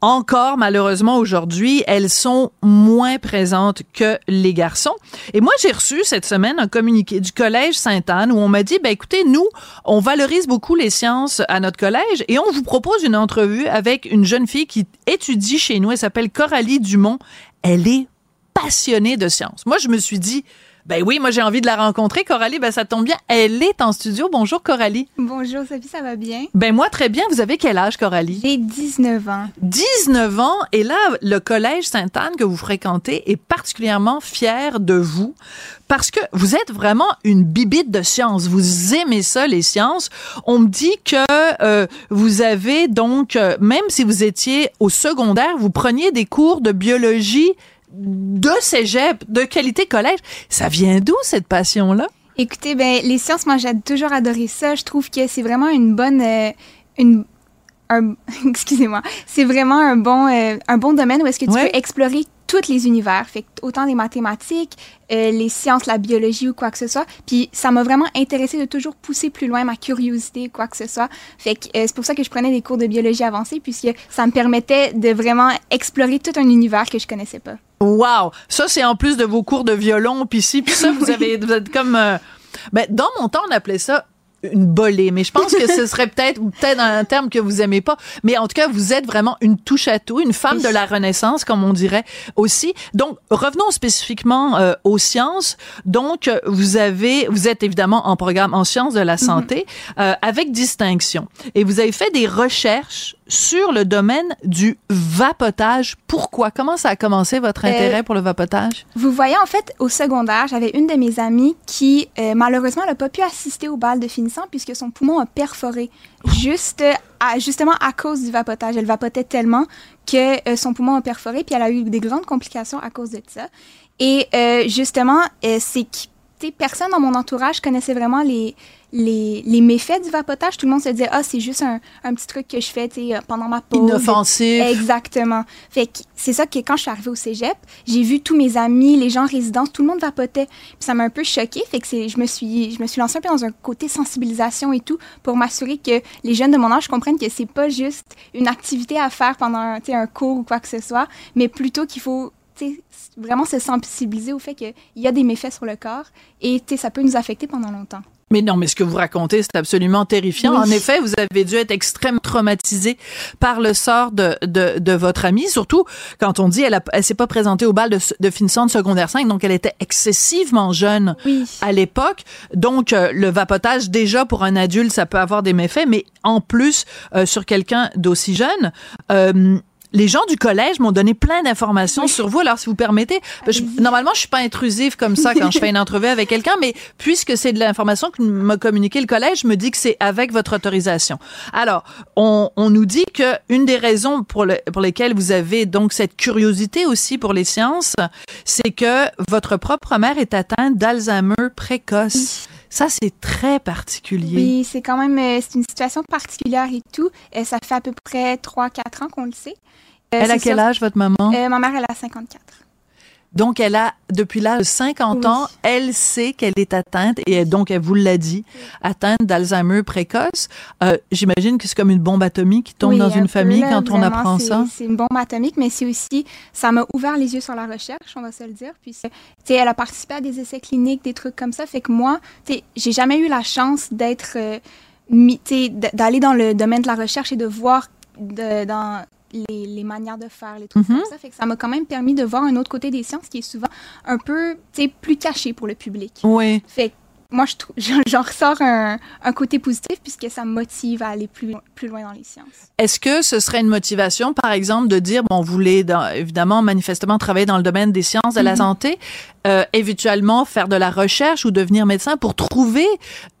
encore malheureusement aujourd'hui, elles sont moins présentes que les garçons. Et moi, j'ai reçu cette semaine un communiqué du collège Sainte-Anne où on m'a dit, ben écoutez, nous, on valorise beaucoup les sciences à notre collège et on vous propose une entrevue avec une jeune fille qui étudie chez nous. Elle s'appelle Coralie Dumont. Elle est passionnée de sciences. Moi, je me suis dit, Ben oui, moi j'ai envie de la rencontrer, Coralie. Ben ça tombe bien, elle est en studio. Bonjour Coralie. Bonjour Sophie, ça va bien? Ben moi très bien. Vous avez quel âge, Coralie? J'ai 19 ans. 19 ans. Et là, le collège Sainte-Anne que vous fréquentez est particulièrement fier de vous parce que vous êtes vraiment une bibite de science. Vous aimez ça, les sciences. On me dit que euh, vous avez donc, euh, même si vous étiez au secondaire, vous preniez des cours de biologie de cégep, de qualité collège. Ça vient d'où cette passion-là? Écoutez, ben les sciences, moi j'ai toujours adoré ça. Je trouve que c'est vraiment une bonne, euh, une, excusez-moi, c'est vraiment un bon, euh, un bon domaine où est-ce que tu peux explorer tous les univers, fait autant les mathématiques, euh, les sciences, la biologie ou quoi que ce soit. Puis ça m'a vraiment intéressé de toujours pousser plus loin ma curiosité, quoi que ce soit. Fait que euh, c'est pour ça que je prenais des cours de biologie avancée puisque ça me permettait de vraiment explorer tout un univers que je connaissais pas. Wow, ça c'est en plus de vos cours de violon puis si puis ça vous avez vous êtes comme ben, dans mon temps on appelait ça une bolée, mais je pense que ce serait peut-être peut-être un terme que vous aimez pas, mais en tout cas vous êtes vraiment une touche à tout, une femme de la Renaissance comme on dirait aussi. Donc revenons spécifiquement euh, aux sciences. Donc vous avez vous êtes évidemment en programme en sciences de la mm-hmm. santé euh, avec distinction et vous avez fait des recherches sur le domaine du vapotage. Pourquoi? Comment ça a commencé votre euh, intérêt pour le vapotage? Vous voyez, en fait, au secondaire, j'avais une de mes amies qui, euh, malheureusement, n'a pas pu assister au bal de finissant puisque son poumon a perforé. Juste, à, justement à cause du vapotage. Elle vapotait tellement que euh, son poumon a perforé, puis elle a eu des grandes complications à cause de ça. Et justement, c'est personne dans mon entourage connaissait vraiment les, les, les, méfaits du vapotage, tout le monde se disait ah c'est juste un, un, petit truc que je fais euh, pendant ma pause. Inoffensif. Exactement. Fait que c'est ça que quand je suis arrivée au cégep, j'ai vu tous mes amis, les gens résidents, tout le monde vapotait. Puis ça m'a un peu choquée. Fait que je me suis je me suis lancée un peu dans un côté sensibilisation et tout pour m'assurer que les jeunes de mon âge comprennent que c'est pas juste une activité à faire pendant un, un cours ou quoi que ce soit, mais plutôt qu'il faut vraiment se sensibiliser au fait qu'il y a des méfaits sur le corps et ça peut nous affecter pendant longtemps. Mais non, mais ce que vous racontez, c'est absolument terrifiant. En effet, vous avez dû être extrêmement traumatisé par le sort de, de, de votre amie, surtout quand on dit elle, a, elle s'est pas présentée au bal de, de finissant de secondaire 5, donc elle était excessivement jeune à l'époque. Donc, euh, le vapotage, déjà, pour un adulte, ça peut avoir des méfaits, mais en plus, euh, sur quelqu'un d'aussi jeune, euh, les gens du collège m'ont donné plein d'informations sur vous. Alors, si vous permettez, normalement, je suis pas intrusive comme ça quand je fais une entrevue avec quelqu'un, mais puisque c'est de l'information que m'a communiqué le collège, je me dis que c'est avec votre autorisation. Alors, on, on nous dit que une des raisons pour, le, pour lesquelles vous avez donc cette curiosité aussi pour les sciences, c'est que votre propre mère est atteinte d'Alzheimer précoce. Ça, c'est très particulier. Oui, c'est quand même euh, c'est une situation particulière et tout. Euh, ça fait à peu près 3-4 ans qu'on le sait. Euh, elle a quel âge, votre maman? ma mère, elle a 54. Donc, elle a, depuis l'âge de 50 ans, elle sait qu'elle est atteinte, et donc, elle vous l'a dit, atteinte d'Alzheimer précoce. Euh, J'imagine que c'est comme une bombe atomique qui tombe dans une famille quand on apprend ça. C'est une bombe atomique, mais c'est aussi, ça m'a ouvert les yeux sur la recherche, on va se le dire. Puis, tu sais, elle a participé à des essais cliniques, des trucs comme ça. Fait que moi, tu sais, j'ai jamais eu la chance d'être, euh, d'aller dans le domaine de la recherche et de voir de, dans les, les, manières de faire, les trucs comme mhm. ça. Fait que ça m'a quand même permis de voir un autre côté des sciences qui est souvent un peu, plus caché pour le public. Oui. Fait moi, je j'en ressors un, un, côté positif puisque ça me motive à aller plus, plus loin dans les sciences. Est-ce que ce serait une motivation, par exemple, de dire, bon, vous voulez évidemment, manifestement, travailler dans le domaine des sciences de la mm-hmm. santé, euh, éventuellement faire de la recherche ou devenir médecin pour trouver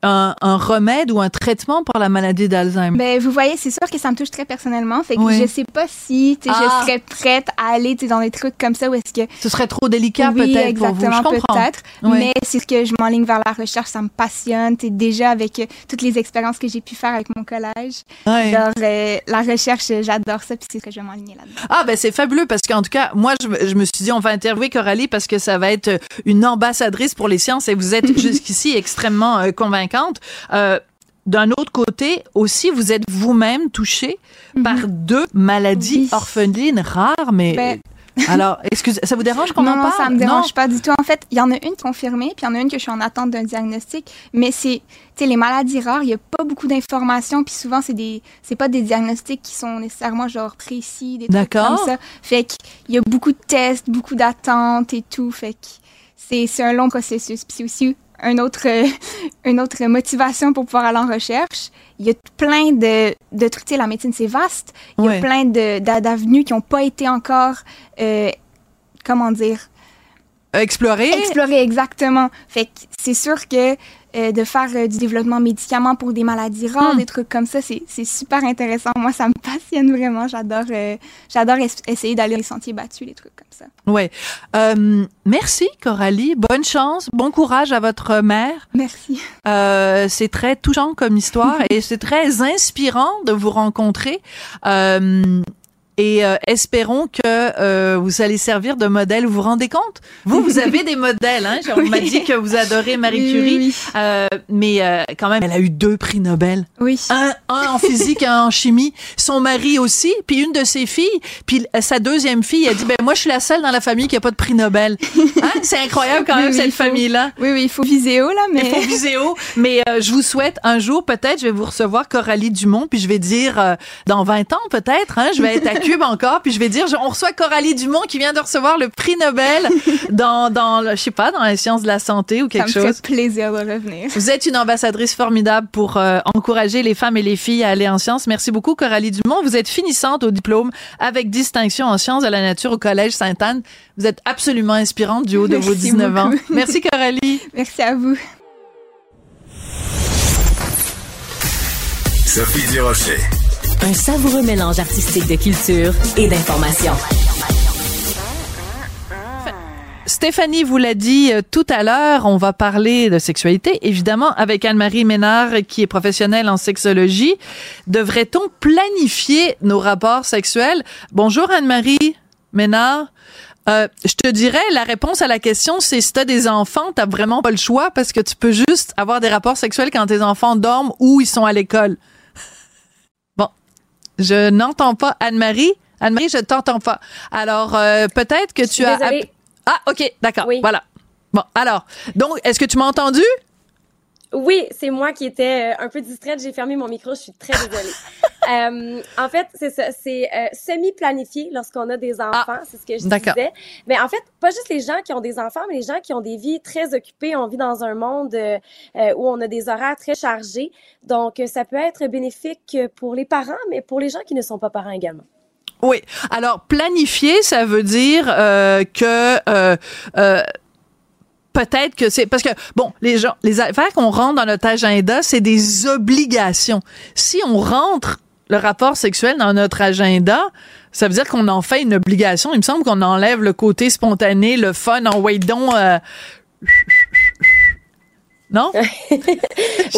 un, un remède ou un traitement pour la maladie d'Alzheimer? Ben, vous voyez, c'est sûr que ça me touche très personnellement. Fait que je sais pas si je ah. serais prête à aller dans des trucs comme ça ou est-ce que... Ce serait trop délicat peut-être pour vous. Je comprends. peut-être. Mais c'est ce que je m'enligne vers la recherche ça me passionne. Es déjà avec euh, toutes les expériences que j'ai pu faire avec mon collège. Euh, la recherche, j'adore ça, puis c'est ce que je vais m'enligner là-dedans. Ah, ben c'est fabuleux parce qu'en tout cas, moi, je, je, me suis dit, on va interviewer Coralie parce que ça va être une ambassadrice pour les sciences et vous êtes jusqu'ici extrêmement euh, convaincante. d'un autre côté, aussi, vous êtes vous-même touchée mm-hmm. par deux maladies orphelines rares, mais ben, alors, excusez, ça vous dérange qu'on en parle? Non, ça me dérange pas du tout. En fait, il y en a une confirmée, puis il y en a une que je suis en attente d'un diagnostic. Mais c'est, tu sais, les maladies rares, il n'y a pas beaucoup d'informations, puis souvent, c'est des, c'est pas des diagnostics qui sont nécessairement genre précis, des trucs comme ça. Fait qu'il y a beaucoup de tests, beaucoup d'attentes et tout. Fait que c'est un long processus. Puis c'est aussi un autre, une autre motivation pour pouvoir aller en recherche. Il y a plein de, de trucs. Tu sais, la médecine, c'est vaste. Il y a plein d'avenues qui n'ont pas été encore, euh, comment dire, Explorer. Explorer, exactement. Fait que c'est sûr que euh, de faire euh, du développement médicament pour des maladies rares, hmm. des trucs comme ça, c'est super intéressant. Moi, ça me passionne vraiment. J'adore euh, j'adore essayer d'aller les sentiers battus, les trucs comme ça. Ouais. merci, Coralie. Bonne chance. Bon courage à votre mère. Merci. c'est très touchant comme histoire et c'est très inspirant de vous rencontrer et euh, espérons que euh, vous allez servir de modèle. Vous vous rendez compte? Vous, vous avez des modèles. Hein? On m'a dit que vous adorez Marie Curie, euh, mais euh, quand même, elle a eu deux prix Nobel. Oui. Un, un en physique, un en chimie. Son mari aussi, puis une de ses filles, puis sa deuxième fille a dit ben moi je suis la seule dans la famille qui a pas de prix Nobel. Hein? C'est incroyable quand même cette famille-là. Oui oui, il faut viser haut là, mais. Il faut viser haut, mais je vous souhaite un jour peut-être je vais vous recevoir Coralie Dumont, puis je vais dire dans 20 ans peut-être, hein, je vais être à encore, puis je vais dire, on reçoit Coralie Dumont qui vient de recevoir le prix Nobel dans, dans je sais pas, dans les sciences de la santé ou quelque chose. Ça me fait plaisir de revenir. Vous êtes une ambassadrice formidable pour euh, encourager les femmes et les filles à aller en sciences. Merci beaucoup, Coralie Dumont. Vous êtes finissante au diplôme avec distinction en sciences de la nature au Collège Sainte-Anne. Vous êtes absolument inspirante du haut de vos 19 ans. Merci, Coralie. Merci à vous. Sophie Durocher. Un savoureux mélange artistique de culture et d'information. Stéphanie vous l'a dit euh, tout à l'heure, on va parler de sexualité, évidemment, avec Anne-Marie Ménard, qui est professionnelle en sexologie. Devrait-on planifier nos rapports sexuels? Bonjour Anne-Marie Ménard. Euh, je te dirais, la réponse à la question, c'est si t'as des enfants, t'as vraiment pas le choix parce que tu peux juste avoir des rapports sexuels quand tes enfants dorment ou ils sont à l'école. Je n'entends pas Anne-Marie. Anne-Marie, je t'entends pas. Alors, euh, peut-être que tu as... Ah, OK, d'accord. Oui. Voilà. Bon, alors, donc, est-ce que tu m'as entendu? Oui, c'est moi qui étais euh, un peu distraite. J'ai fermé mon micro. Je suis très désolée. euh, en fait, c'est ça. C'est euh, semi-planifié lorsqu'on a des ah, enfants. c'est ce que je disais. Mais en fait, pas juste les gens qui ont des enfants, mais les gens qui ont des vies très occupées. On vit dans un monde euh, où on a des horaires très chargés. Donc, ça peut être bénéfique pour les parents, mais pour les gens qui ne sont pas parents également. Oui. Alors, planifier, ça veut dire que peut-être que c'est parce que bon les gens les affaires qu'on rentre dans notre agenda c'est des obligations si on rentre le rapport sexuel dans notre agenda ça veut dire qu'on en fait une obligation il me semble qu'on enlève le côté spontané le fun en wait euh, non?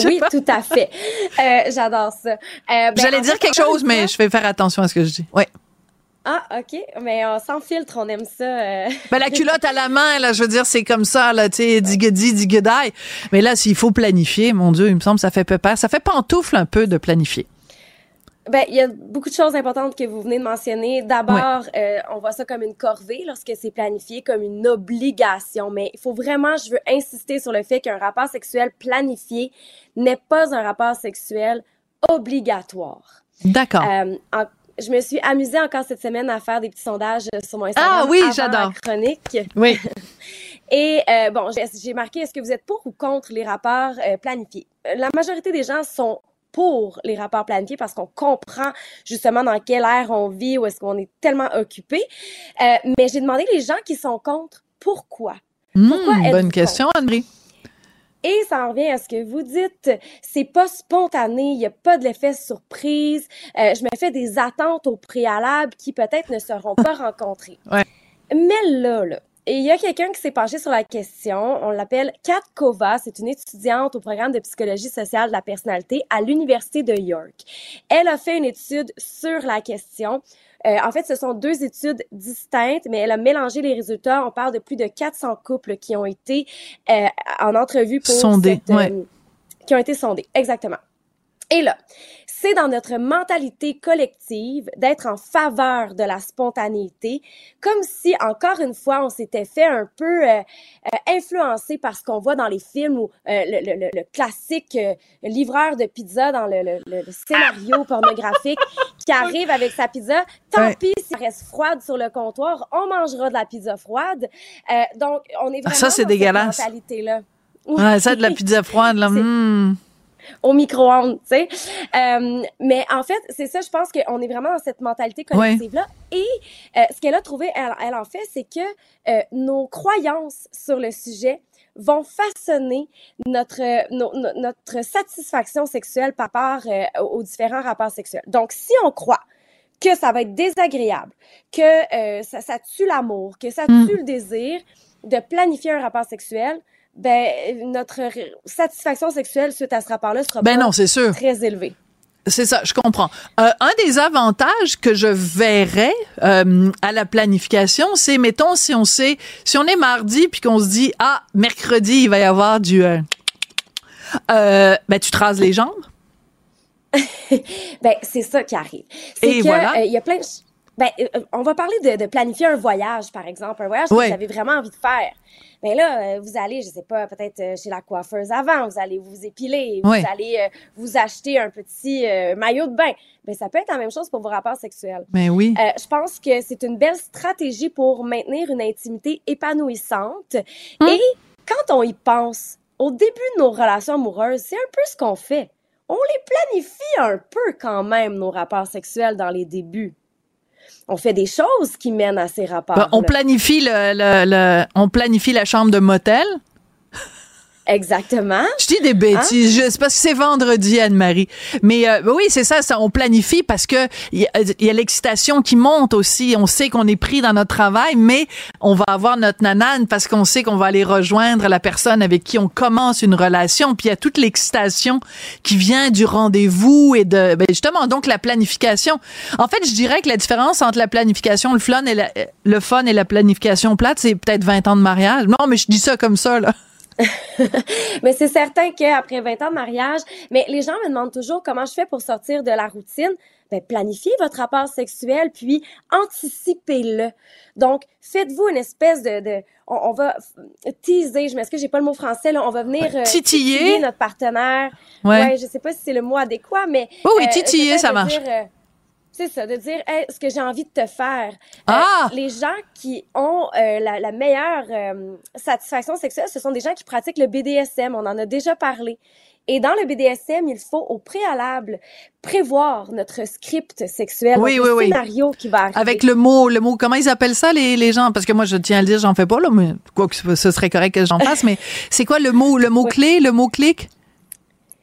oui, tout à fait. Euh, j'adore ça. Euh, ben, J'allais dire quelque chose, mais je vais faire attention à ce que je dis. Oui. Ah, OK. Mais euh, sans filtre, on aime ça. Euh. Ben, la culotte à la main, là, je veux dire, c'est comme ça, là, tu sais, digedi, digedai. Mais là, s'il faut planifier, mon Dieu, il me semble, ça fait peur. Ça fait pantoufle un peu de planifier. Ben, il y a beaucoup de choses importantes que vous venez de mentionner. D'abord, euh, on voit ça comme une corvée lorsque c'est planifié, comme une obligation. Mais il faut vraiment, je veux insister sur le fait qu'un rapport sexuel planifié n'est pas un rapport sexuel obligatoire. D'accord je me suis amusée encore cette semaine à faire des petits sondages sur mon Instagram. Ah oui, j'adore. Chronique. Oui. Et euh, bon, j'ai marqué est-ce que vous êtes pour ou contre les rapports euh, planifiés? La majorité des gens sont pour les rapports planifiés parce qu'on comprend justement dans quelle ère on vit ou est-ce qu'on est tellement occupé. Euh, mais j'ai demandé les gens qui sont contre pourquoi? Hmm, bonne question, Anne-Marie. Et ça en revient à ce que vous dites, c'est pas spontané, il y a pas de l'effet surprise. Euh, je me fais des attentes au préalable qui peut-être ne seront pas rencontrées. Ouais. Mais là, là, et il y a quelqu'un qui s'est penché sur la question. On l'appelle Kat Kova. C'est une étudiante au programme de psychologie sociale de la personnalité à l'Université de York. Elle a fait une étude sur la question. Euh, en fait, ce sont deux études distinctes, mais elle a mélangé les résultats. On parle de plus de 400 couples qui ont été euh, en entrevue pour sondés, euh, qui ont été sondés, exactement. Et là, c'est dans notre mentalité collective d'être en faveur de la spontanéité, comme si, encore une fois, on s'était fait un peu euh, euh influencer par ce qu'on voit dans les films ou euh, le, le, le, classique euh, livreur de pizza dans le, scénario pornographique qui arrive avec sa pizza. Tant pis si elle reste froide sur le comptoir, on mangera de la pizza froide. donc, on est ah, vraiment dégueulasse. cette mentalité-là. Ouais, ça, de la pizza froide, là. Au micro-ondes, tu sais. Euh, mais en fait, c'est ça, je pense qu'on est vraiment dans cette mentalité collective-là. Et euh, ce qu'elle a trouvé, elle, en fait, c'est que euh, nos croyances sur le sujet vont façonner notre notre satisfaction sexuelle par rapport aux différents rapports sexuels. Donc, si on croit que ça va être désagréable, que ça, ça, tue l'amour, que ça hmm. tue le désir de planifier un rapport sexuel, ben notre satisfaction sexuelle suite à ce rapport-là sera ben pas non, c'est sûr. très élevée. C'est ça, je comprends. Euh, un des avantages que je verrais euh, à la planification, c'est, mettons, si on sait, si on est mardi puis qu'on se dit, ah, mercredi, il va y avoir du... Euh, euh ben, tu te rases les jambes? ben, c'est ça qui arrive. Et que, voilà. Il y a plein... Ben, on va parler de, de, planifier un voyage, par exemple, un voyage que vous avez vraiment envie de faire. Mais là, euh, vous allez, je sais pas, peut-être euh, chez la coiffeuse avant, vous allez vous épiler, vous allez euh, vous acheter un petit maillot de bain. Mais ça peut être la même chose pour vos rapports sexuels. Ben oui. je pense que c'est une belle stratégie pour maintenir une intimité épanouissante. Hum. Et quand on y pense, au début de nos relations amoureuses, c'est un peu ce qu'on fait. On les planifie un peu quand même, nos rapports sexuels dans les débuts on fait des choses qui mènent à ces rapports. Ben, on planifie le, on planifie la chambre de motel. Exactement. Je dis des bêtises. Hein? C'est parce que c'est vendredi, Anne-Marie. Mais euh, oui, c'est ça, ça. On planifie parce que il y a, l'excitation qui monte aussi. On sait qu'on est pris dans notre travail, mais on va avoir notre nanane parce qu'on sait qu'on va aller rejoindre la personne avec qui on commence une relation. Puis il y a toute l'excitation qui vient du rendez-vous et de ben justement donc la planification. En fait, je dirais que la différence entre la planification, le fun et la, le fun et la planification plate, c'est peut-être 20 ans de mariage. Non, mais je dis ça comme ça là. mais c'est certain qu'après 20 ans de mariage, mais les gens me demandent toujours comment je fais pour sortir de la routine. Ben, planifiez votre rapport sexuel, puis anticipez-le. Donc, faites-vous une espèce de, de on, va teaser, je m'excuse, j'ai pas le mot français, là, on va venir euh, titiller. notre partenaire. Ouais. je sais pas si c'est le mot adéquat, mais oui, euh, titiller, ça marche. Euh, c'est ça, de dire ce que j'ai envie de te faire. Euh, ah! les gens qui ont euh, la, la, meilleure euh, satisfaction sexuelle, ce sont des gens qui pratiquent le BDSM. On en a déjà parlé. Et dans le BDSM, il faut au préalable prévoir notre script sexuel, oui, notre oui, scénario qui va arriver. Avec le mot, le mot, comment ils appellent ça les, les gens? Parce que moi, je tiens à le dire, j'en fais pas là, mais quoi que ce serait correct que j'en fasse. mais c'est quoi le mot, le mot clé, le mot clic?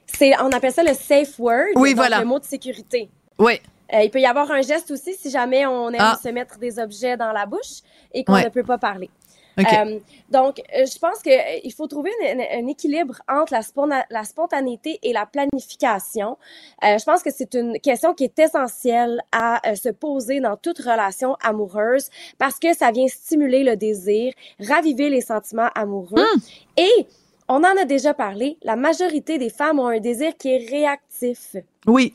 C'est, on appelle ça le safe word. Oui, voilà. Le mot de sécurité. Oui. Euh, il peut y avoir un geste aussi si jamais on aime ah. se mettre des objets dans la bouche et qu'on ne peut pas parler. Euh, donc, euh, je pense qu'il faut trouver un équilibre entre la, la, spontanéité et la planification. je pense que c'est une question qui est essentielle à se poser dans toute relation amoureuse parce que ça vient stimuler le désir, raviver les sentiments amoureux. Hmm. Et on en a déjà parlé, la majorité des femmes ont un désir qui est réactif. Oui.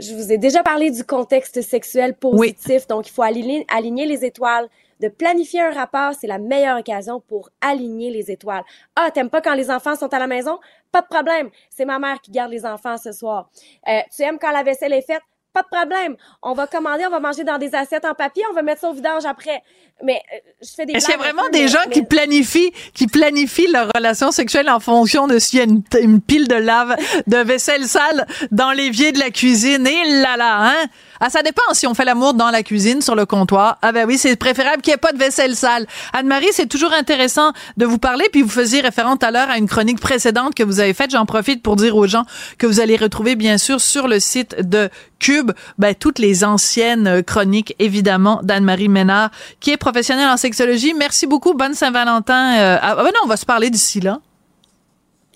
Je vous ai déjà parlé du contexte sexuel positif, donc il faut aligner, aligner les étoiles. De planifier un rapport, c'est la meilleure occasion pour aligner les étoiles. Ah, t'aimes pas quand les enfants sont à la maison? Pas de problème, c'est ma mère qui garde les enfants ce soir. Euh, tu aimes quand la vaisselle est faite? Pas de problème. On va commander, on va manger dans des assiettes en papier, on va mettre ça au vidange après. Mais euh, je fais des Est-ce qu'il y a vraiment des gens qui planifient qui planifient leur relation sexuelle en fonction de s'il y a une, pile de lave de vaisselle sale dans l'évier de la cuisine? Et là là hein? Ah, ça dépend si on fait l'amour dans la cuisine, sur le comptoir. Ah ben oui, c'est préférable qu'il n'y ait pas de vaisselle sale. Anne-Marie, c'est toujours intéressant de vous parler, puis vous faisiez référence à l'heure à une chronique précédente que vous avez faite. J'en profite pour dire aux gens que vous allez retrouver, bien sûr, sur le site de Cube, ben, toutes les anciennes chroniques, évidemment, d'Anne-Marie Ménard, qui est professionnelle en sexologie. Merci beaucoup. Bonne Saint-Valentin. Euh, ah, ben non, on va se parler d'ici là.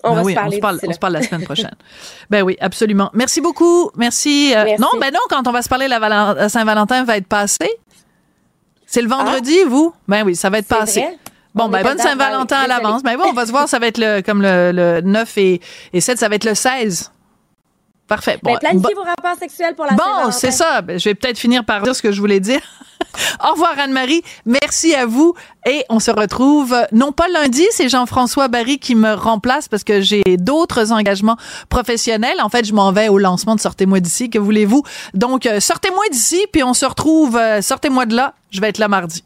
On va se parler. On se parle, la semaine prochaine. ben oui, absolument. Merci beaucoup. Merci. Euh, non, ben non, quand on va se parler, la, Saint-Valentin va être passée. C'est le vendredi, ah. vous? Ben oui, ça va être passé. Bon, ben, bonne Saint-Valentin à l'avance. Ben oui, on va se voir, ça va être le, comme le, 9 et, et 7, ça va être le 16. Parfait. Ben, bon, planifiez vos rapports sexuels pour la Bon, c'est ça. Ben, je vais peut-être finir par dire ce que je voulais dire. Au revoir, Anne-Marie. Merci à vous. Et on se retrouve, non pas lundi, c'est Jean-François Barry qui me remplace parce que j'ai d'autres engagements professionnels. En fait, je m'en vais au lancement de Sortez-moi d'ici. Que voulez-vous? Donc, euh, sortez-moi d'ici, puis on se retrouve, euh, sortez-moi de là. Je vais être là mardi.